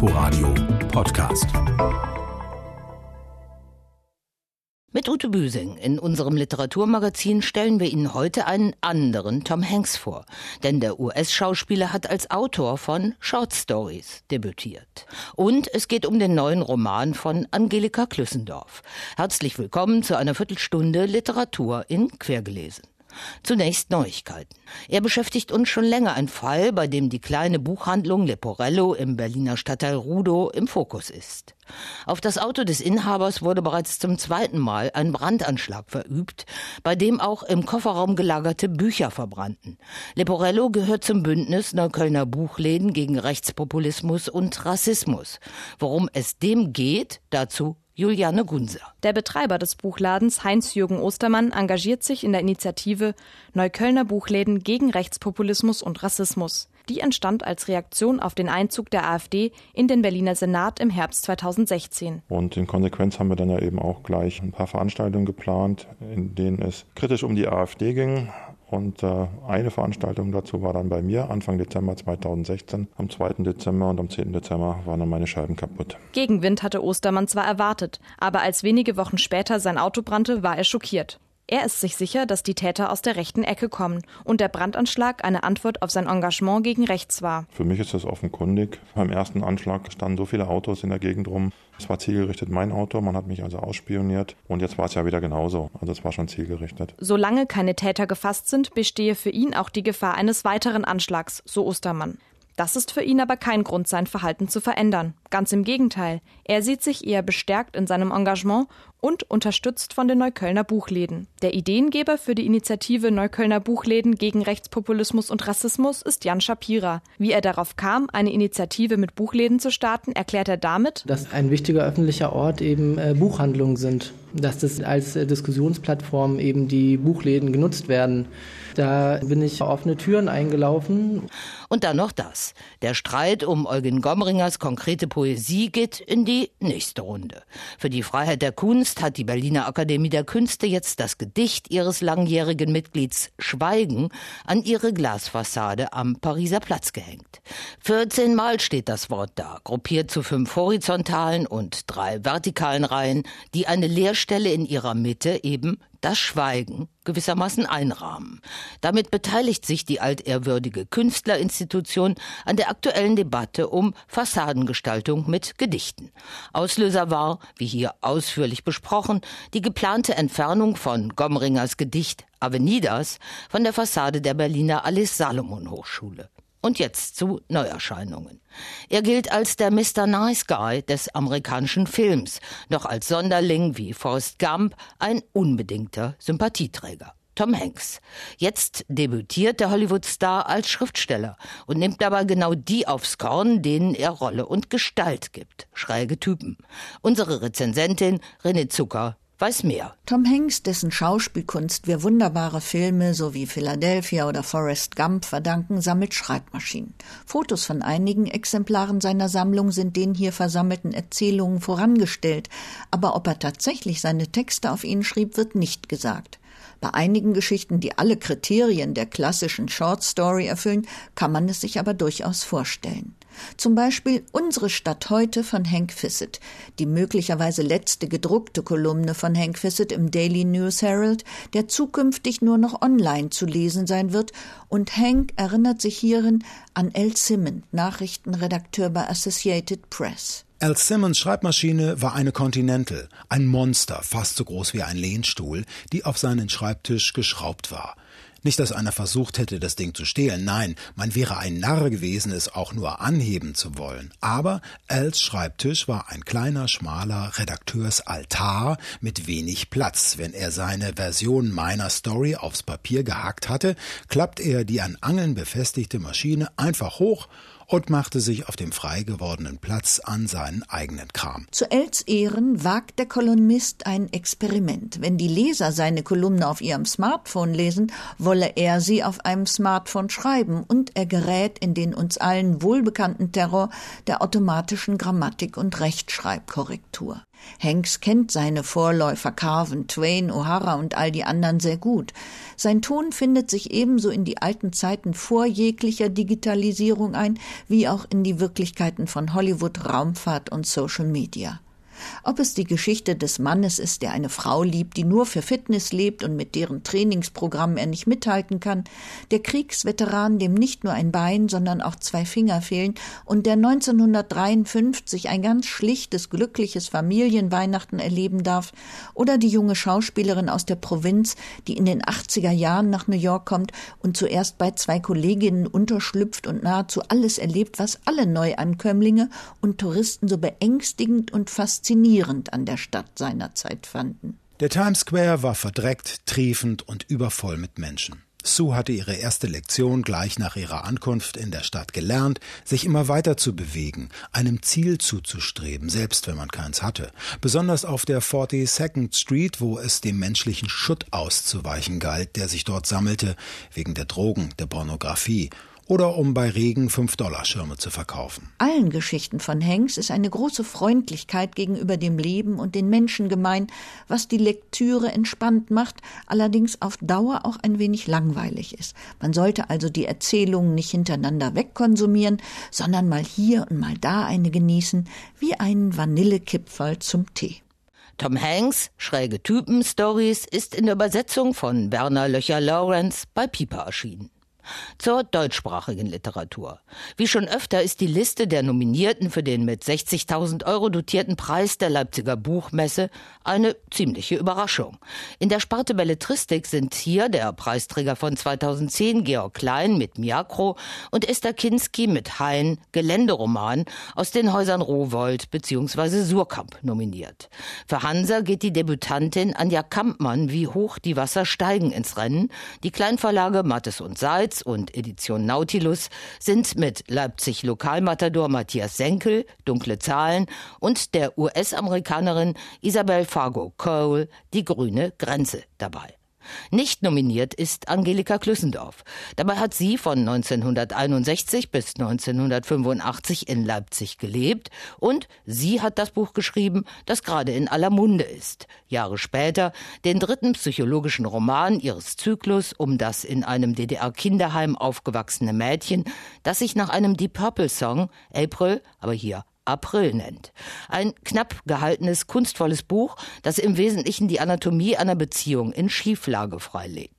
Inforadio Podcast. Mit Ute Büsing in unserem Literaturmagazin stellen wir Ihnen heute einen anderen Tom Hanks vor. Denn der US-Schauspieler hat als Autor von Short Stories debütiert. Und es geht um den neuen Roman von Angelika Klüssendorf. Herzlich willkommen zu einer Viertelstunde Literatur in Quergelesen. Zunächst Neuigkeiten. Er beschäftigt uns schon länger ein Fall, bei dem die kleine Buchhandlung Leporello im Berliner Stadtteil Rudow im Fokus ist. Auf das Auto des Inhabers wurde bereits zum zweiten Mal ein Brandanschlag verübt, bei dem auch im Kofferraum gelagerte Bücher verbrannten. Leporello gehört zum Bündnis Neuköllner Buchläden gegen Rechtspopulismus und Rassismus. Worum es dem geht, dazu Juliane Gunser. Der Betreiber des Buchladens Heinz-Jürgen Ostermann engagiert sich in der Initiative Neuköllner Buchläden gegen Rechtspopulismus und Rassismus. Die entstand als Reaktion auf den Einzug der AfD in den Berliner Senat im Herbst 2016. Und in Konsequenz haben wir dann ja eben auch gleich ein paar Veranstaltungen geplant, in denen es kritisch um die AfD ging. Und äh, eine Veranstaltung dazu war dann bei mir Anfang Dezember 2016. Am 2. Dezember und am 10. Dezember waren dann meine Scheiben kaputt. Gegenwind hatte Ostermann zwar erwartet, aber als wenige Wochen später sein Auto brannte, war er schockiert. Er ist sich sicher, dass die Täter aus der rechten Ecke kommen und der Brandanschlag eine Antwort auf sein Engagement gegen rechts war. Für mich ist das offenkundig. Beim ersten Anschlag standen so viele Autos in der Gegend rum. Es war zielgerichtet mein Auto, man hat mich also ausspioniert und jetzt war es ja wieder genauso. Also es war schon zielgerichtet. Solange keine Täter gefasst sind, bestehe für ihn auch die Gefahr eines weiteren Anschlags, so Ostermann. Das ist für ihn aber kein Grund, sein Verhalten zu verändern. Ganz im Gegenteil. Er sieht sich eher bestärkt in seinem Engagement und unterstützt von den Neuköllner Buchläden. Der Ideengeber für die Initiative Neuköllner Buchläden gegen Rechtspopulismus und Rassismus ist Jan Shapira. Wie er darauf kam, eine Initiative mit Buchläden zu starten, erklärt er damit, dass ein wichtiger öffentlicher Ort eben äh, Buchhandlungen sind, dass das als äh, Diskussionsplattform eben die Buchläden genutzt werden. Da bin ich offene Türen eingelaufen. Und dann noch das. Der Streit um Eugen Gomringers konkrete Poesie geht in die nächste Runde. Für die Freiheit der Kunst hat die Berliner Akademie der Künste jetzt das Gedicht ihres langjährigen Mitglieds Schweigen an ihre Glasfassade am Pariser Platz gehängt. 14 Mal steht das Wort da, gruppiert zu fünf horizontalen und drei vertikalen Reihen, die eine Leerstelle in ihrer Mitte eben das Schweigen gewissermaßen einrahmen. Damit beteiligt sich die altehrwürdige Künstlerinstitution an der aktuellen Debatte um Fassadengestaltung mit Gedichten. Auslöser war, wie hier ausführlich besprochen, die geplante Entfernung von Gomringers Gedicht Avenidas von der Fassade der Berliner Alice Salomon Hochschule. Und jetzt zu Neuerscheinungen. Er gilt als der Mr. Nice Guy des amerikanischen Films, noch als Sonderling wie Forrest Gump ein unbedingter Sympathieträger. Tom Hanks. Jetzt debütiert der Hollywood-Star als Schriftsteller und nimmt dabei genau die aufs Korn, denen er Rolle und Gestalt gibt. Schräge Typen. Unsere Rezensentin René Zucker weiß mehr. Tom Hanks, dessen Schauspielkunst wir wunderbare Filme sowie Philadelphia oder Forrest Gump verdanken, sammelt Schreibmaschinen. Fotos von einigen Exemplaren seiner Sammlung sind den hier versammelten Erzählungen vorangestellt, aber ob er tatsächlich seine Texte auf ihnen schrieb, wird nicht gesagt. Bei einigen Geschichten, die alle Kriterien der klassischen Short Story erfüllen, kann man es sich aber durchaus vorstellen. Zum Beispiel Unsere Stadt heute von Hank Fissett, die möglicherweise letzte gedruckte Kolumne von Hank Fissett im Daily News Herald, der zukünftig nur noch online zu lesen sein wird, und Hank erinnert sich hierin an L. Simmons, Nachrichtenredakteur bei Associated Press. Al Simmons Schreibmaschine war eine Continental, ein Monster, fast so groß wie ein Lehnstuhl, die auf seinen Schreibtisch geschraubt war. Nicht, dass einer versucht hätte, das Ding zu stehlen, nein, man wäre ein Narr gewesen, es auch nur anheben zu wollen. Aber Als Schreibtisch war ein kleiner, schmaler Redakteursaltar mit wenig Platz. Wenn er seine Version meiner Story aufs Papier gehackt hatte, klappt er die an Angeln befestigte Maschine einfach hoch und machte sich auf dem frei gewordenen Platz an seinen eigenen Kram. Zu Els Ehren wagt der Kolumnist ein Experiment. Wenn die Leser seine Kolumne auf ihrem Smartphone lesen, wolle er sie auf einem Smartphone schreiben und er gerät in den uns allen wohlbekannten Terror der automatischen Grammatik und Rechtschreibkorrektur. Hanks kennt seine Vorläufer Carven, Twain, O'Hara und all die anderen sehr gut. Sein Ton findet sich ebenso in die alten Zeiten vor jeglicher Digitalisierung ein, wie auch in die Wirklichkeiten von Hollywood, Raumfahrt und Social Media. Ob es die Geschichte des Mannes ist, der eine Frau liebt, die nur für Fitness lebt und mit deren Trainingsprogramm er nicht mithalten kann, der Kriegsveteran, dem nicht nur ein Bein, sondern auch zwei Finger fehlen und der 1953 ein ganz schlichtes, glückliches Familienweihnachten erleben darf, oder die junge Schauspielerin aus der Provinz, die in den 80er Jahren nach New York kommt und zuerst bei zwei Kolleginnen unterschlüpft und nahezu alles erlebt, was alle Neuankömmlinge und Touristen so beängstigend und faszinierend faszinierend an der Stadt seiner Zeit fanden. Der Times Square war verdreckt, triefend und übervoll mit Menschen. Sue hatte ihre erste Lektion gleich nach ihrer Ankunft in der Stadt gelernt, sich immer weiter zu bewegen, einem Ziel zuzustreben, selbst wenn man keins hatte. Besonders auf der 42nd Street, wo es dem menschlichen Schutt auszuweichen galt, der sich dort sammelte, wegen der Drogen, der Pornografie oder um bei Regen 5-Dollar-Schirme zu verkaufen. Allen Geschichten von Hanks ist eine große Freundlichkeit gegenüber dem Leben und den Menschen gemein, was die Lektüre entspannt macht, allerdings auf Dauer auch ein wenig langweilig ist. Man sollte also die Erzählungen nicht hintereinander wegkonsumieren, sondern mal hier und mal da eine genießen, wie einen Vanillekipferl zum Tee. Tom Hanks, schräge Typen Stories, ist in der Übersetzung von Werner Löcher Lawrence bei Piper erschienen zur deutschsprachigen Literatur. Wie schon öfter ist die Liste der Nominierten für den mit 60.000 Euro dotierten Preis der Leipziger Buchmesse eine ziemliche Überraschung. In der Sparte Belletristik sind hier der Preisträger von 2010 Georg Klein mit Miakro und Esther Kinski mit Hein Geländeroman aus den Häusern Rowold bzw. Surkamp nominiert. Für Hansa geht die Debütantin Anja Kampmann wie hoch die Wasser steigen ins Rennen. Die Kleinverlage Mattes und Seitz und Edition Nautilus sind mit Leipzig Lokalmatador Matthias Senkel, Dunkle Zahlen und der US-Amerikanerin Isabel Fargo Cole, Die grüne Grenze dabei. Nicht nominiert ist Angelika Klüssendorf. Dabei hat sie von 1961 bis 1985 in Leipzig gelebt und sie hat das Buch geschrieben, das gerade in aller Munde ist. Jahre später den dritten psychologischen Roman ihres Zyklus um das in einem DDR-Kinderheim aufgewachsene Mädchen, das sich nach einem Deep Purple Song, April, aber hier April nennt. Ein knapp gehaltenes, kunstvolles Buch, das im Wesentlichen die Anatomie einer Beziehung in Schieflage freilegt.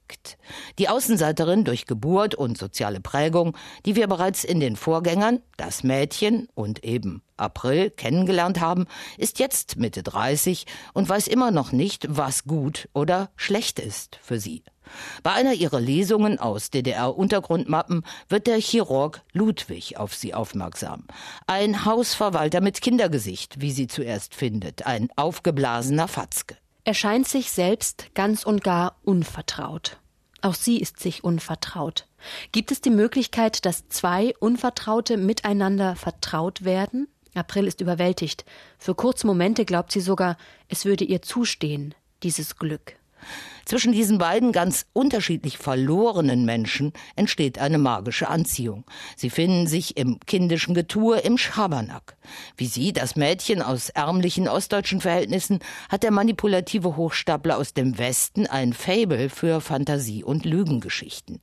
Die Außenseiterin durch Geburt und soziale Prägung, die wir bereits in den Vorgängern, das Mädchen und eben April kennengelernt haben, ist jetzt Mitte 30 und weiß immer noch nicht, was gut oder schlecht ist für sie. Bei einer ihrer Lesungen aus DDR-Untergrundmappen wird der Chirurg Ludwig auf sie aufmerksam. Ein Hausverwalter mit Kindergesicht, wie sie zuerst findet, ein aufgeblasener Fatzke. Er scheint sich selbst ganz und gar unvertraut. Auch sie ist sich unvertraut. Gibt es die Möglichkeit, dass zwei Unvertraute miteinander vertraut werden? April ist überwältigt. Für kurze Momente glaubt sie sogar, es würde ihr zustehen, dieses Glück. Zwischen diesen beiden ganz unterschiedlich verlorenen Menschen entsteht eine magische Anziehung. Sie finden sich im kindischen Getue im Schabernack. Wie sie, das Mädchen aus ärmlichen ostdeutschen Verhältnissen, hat der manipulative Hochstapler aus dem Westen ein Fable für Fantasie- und Lügengeschichten.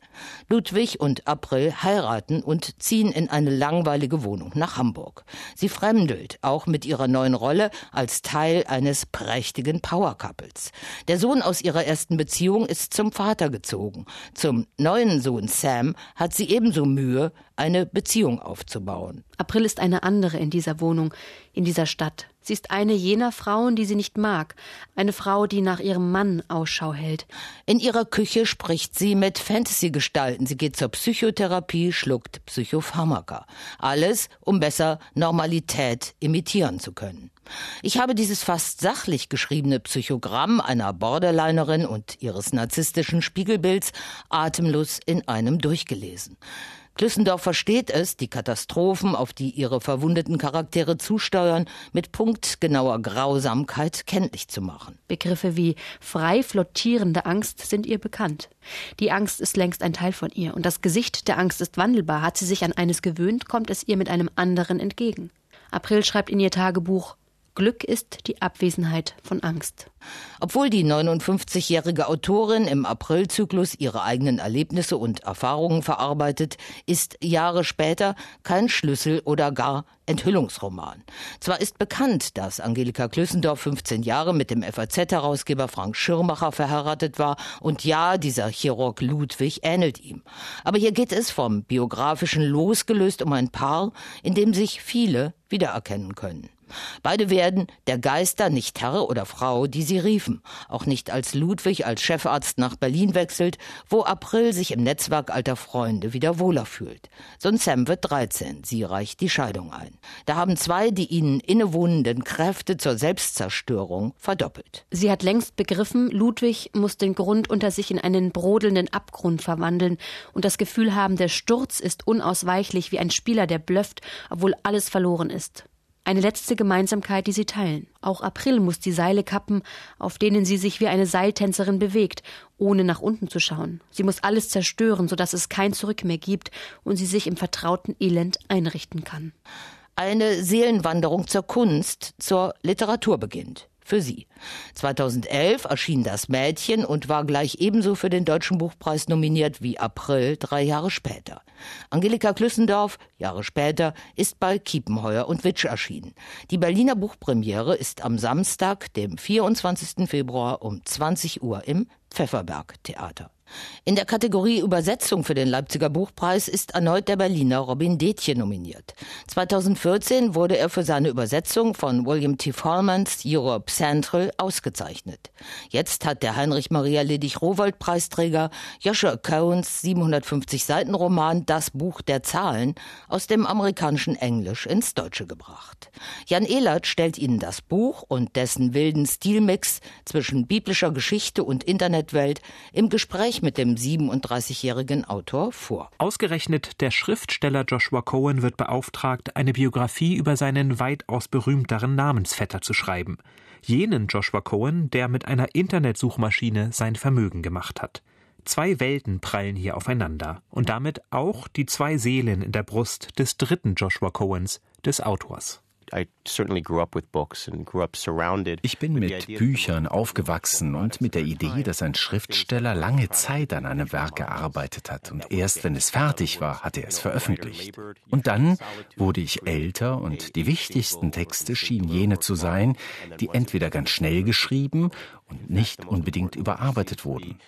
Ludwig und April heiraten und ziehen in eine langweilige Wohnung nach Hamburg. Sie fremdelt, auch mit ihrer neuen Rolle als Teil eines prächtigen Power-Couples. Der Sohn aus ihrer ersten Beziehung ist zum Vater gezogen. Zum neuen Sohn Sam hat sie ebenso Mühe, eine Beziehung aufzubauen. April ist eine andere in dieser Wohnung, in dieser Stadt. Sie ist eine jener Frauen, die sie nicht mag, eine Frau, die nach ihrem Mann Ausschau hält. In ihrer Küche spricht sie mit Fantasy-Gestalten. Sie geht zur Psychotherapie, schluckt Psychopharmaka. Alles, um besser Normalität imitieren zu können. Ich habe dieses fast sachlich geschriebene Psychogramm einer Borderlinerin und ihres narzisstischen Spiegelbilds atemlos in einem durchgelesen. Klüssendorf versteht es, die Katastrophen, auf die ihre verwundeten Charaktere zusteuern, mit punktgenauer Grausamkeit kenntlich zu machen. Begriffe wie frei flottierende Angst sind ihr bekannt. Die Angst ist längst ein Teil von ihr und das Gesicht der Angst ist wandelbar. Hat sie sich an eines gewöhnt, kommt es ihr mit einem anderen entgegen. April schreibt in ihr Tagebuch Glück ist die Abwesenheit von Angst. Obwohl die 59-jährige Autorin im Aprilzyklus ihre eigenen Erlebnisse und Erfahrungen verarbeitet, ist Jahre später kein Schlüssel oder gar Enthüllungsroman. Zwar ist bekannt, dass Angelika Klüssendorf 15 Jahre mit dem FAZ-Herausgeber Frank Schirmacher verheiratet war und ja, dieser Chirurg Ludwig ähnelt ihm. Aber hier geht es vom biografischen losgelöst um ein Paar, in dem sich viele wiedererkennen können. Beide werden der Geister nicht Herr oder Frau, die sie riefen. Auch nicht als Ludwig als Chefarzt nach Berlin wechselt, wo April sich im Netzwerk alter Freunde wieder wohler fühlt. Son Sam wird 13. Sie reicht die Scheidung ein. Da haben zwei die ihnen innewohnenden Kräfte zur Selbstzerstörung verdoppelt. Sie hat längst begriffen, Ludwig muss den Grund unter sich in einen brodelnden Abgrund verwandeln und das Gefühl haben, der Sturz ist unausweichlich wie ein Spieler, der blöfft, obwohl alles verloren ist. Eine letzte Gemeinsamkeit, die sie teilen. Auch April muss die Seile kappen, auf denen sie sich wie eine Seiltänzerin bewegt, ohne nach unten zu schauen. Sie muss alles zerstören, sodass es kein Zurück mehr gibt und sie sich im vertrauten Elend einrichten kann. Eine Seelenwanderung zur Kunst, zur Literatur beginnt für sie. 2011 erschien Das Mädchen und war gleich ebenso für den Deutschen Buchpreis nominiert wie April drei Jahre später. Angelika Klüssendorf, Jahre später, ist bei Kiepenheuer und Witsch erschienen. Die Berliner Buchpremiere ist am Samstag, dem 24. Februar um 20 Uhr im Pfefferberg Theater. In der Kategorie Übersetzung für den Leipziger Buchpreis ist erneut der Berliner Robin Detje nominiert. 2014 wurde er für seine Übersetzung von William T. Fallmans Europe Central ausgezeichnet. Jetzt hat der Heinrich Maria Ledig Rowold Preisträger Joshua Cohens 750 Seiten Roman Das Buch der Zahlen aus dem amerikanischen Englisch ins Deutsche gebracht. Jan Ehlert stellt Ihnen das Buch und dessen wilden Stilmix zwischen biblischer Geschichte und Internetwelt im Gespräch Gespräch mit dem 37-jährigen Autor vor. Ausgerechnet der Schriftsteller Joshua Cohen wird beauftragt, eine Biografie über seinen weitaus berühmteren Namensvetter zu schreiben. Jenen Joshua Cohen, der mit einer Internetsuchmaschine sein Vermögen gemacht hat. Zwei Welten prallen hier aufeinander und damit auch die zwei Seelen in der Brust des dritten Joshua Cohens, des Autors. Ich bin mit Büchern aufgewachsen und mit der Idee, dass ein Schriftsteller lange Zeit an einem Werk gearbeitet hat und erst wenn es fertig war, hat er es veröffentlicht. Und dann wurde ich älter und die wichtigsten Texte schienen jene zu sein, die entweder ganz schnell geschrieben und nicht unbedingt überarbeitet wurden.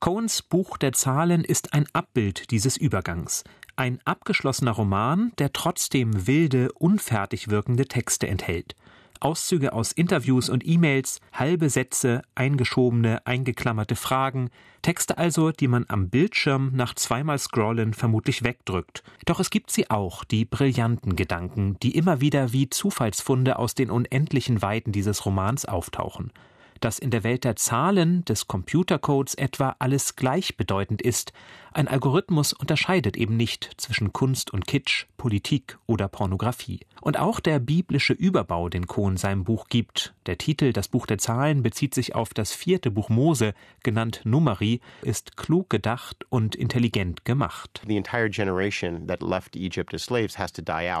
Cohens Buch der Zahlen ist ein Abbild dieses Übergangs. Ein abgeschlossener Roman, der trotzdem wilde, unfertig wirkende Texte enthält. Auszüge aus Interviews und E-Mails, halbe Sätze, eingeschobene, eingeklammerte Fragen, Texte also, die man am Bildschirm nach zweimal Scrollen vermutlich wegdrückt. Doch es gibt sie auch, die brillanten Gedanken, die immer wieder wie Zufallsfunde aus den unendlichen Weiten dieses Romans auftauchen dass in der Welt der Zahlen, des Computercodes etwa alles gleichbedeutend ist. Ein Algorithmus unterscheidet eben nicht zwischen Kunst und Kitsch, Politik oder Pornografie. Und auch der biblische Überbau, den Kohn seinem Buch gibt, der Titel Das Buch der Zahlen bezieht sich auf das vierte Buch Mose, genannt Numeri, ist klug gedacht und intelligent gemacht.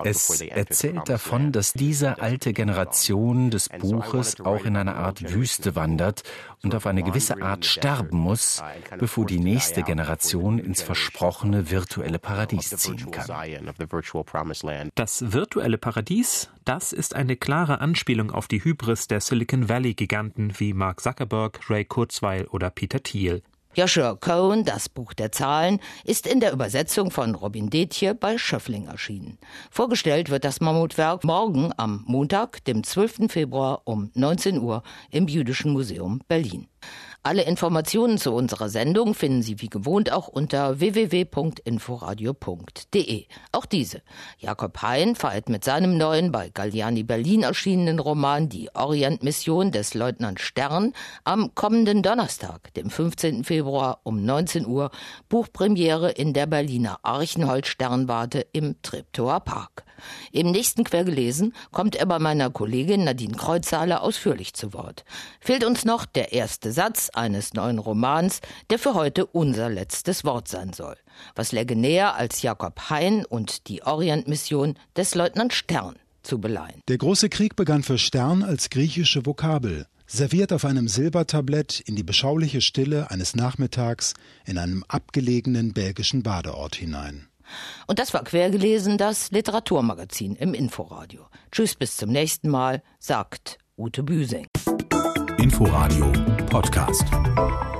Es erzählt davon, dass diese alte Generation des Buches auch in eine Art Wüste wandert und auf eine gewisse Art sterben muss, bevor die nächste Generation ins versprochene virtuelle Paradies ziehen kann. Das virtuelle Paradies, das ist eine klare Anspielung auf die Hybris der Silicon Valley-Giganten wie Mark Zuckerberg, Ray Kurzweil oder Peter Thiel. Joshua Cohen, das Buch der Zahlen, ist in der Übersetzung von Robin Detje bei Schöffling erschienen. Vorgestellt wird das Mammutwerk morgen am Montag, dem 12. Februar um 19 Uhr im Jüdischen Museum Berlin. Alle Informationen zu unserer Sendung finden Sie wie gewohnt auch unter www.inforadio.de. Auch diese. Jakob Hein feiert mit seinem neuen bei Galliani Berlin erschienenen Roman Die Orientmission des Leutnant Stern am kommenden Donnerstag, dem 15. Februar um 19 Uhr, Buchpremiere in der Berliner Archenholz Sternwarte im Treptower Park. Im nächsten Quergelesen kommt er bei meiner Kollegin Nadine Kreuzhaler ausführlich zu Wort. Fehlt uns noch der erste Satz eines neuen Romans, der für heute unser letztes Wort sein soll. Was läge näher als Jakob Hein und die Orientmission des Leutnant Stern zu beleihen. Der große Krieg begann für Stern als griechische Vokabel, serviert auf einem Silbertablett in die beschauliche Stille eines Nachmittags in einem abgelegenen belgischen Badeort hinein. Und das war quergelesen das Literaturmagazin im Inforadio. Tschüss, bis zum nächsten Mal, sagt Ute Büsing. Inforadio Podcast.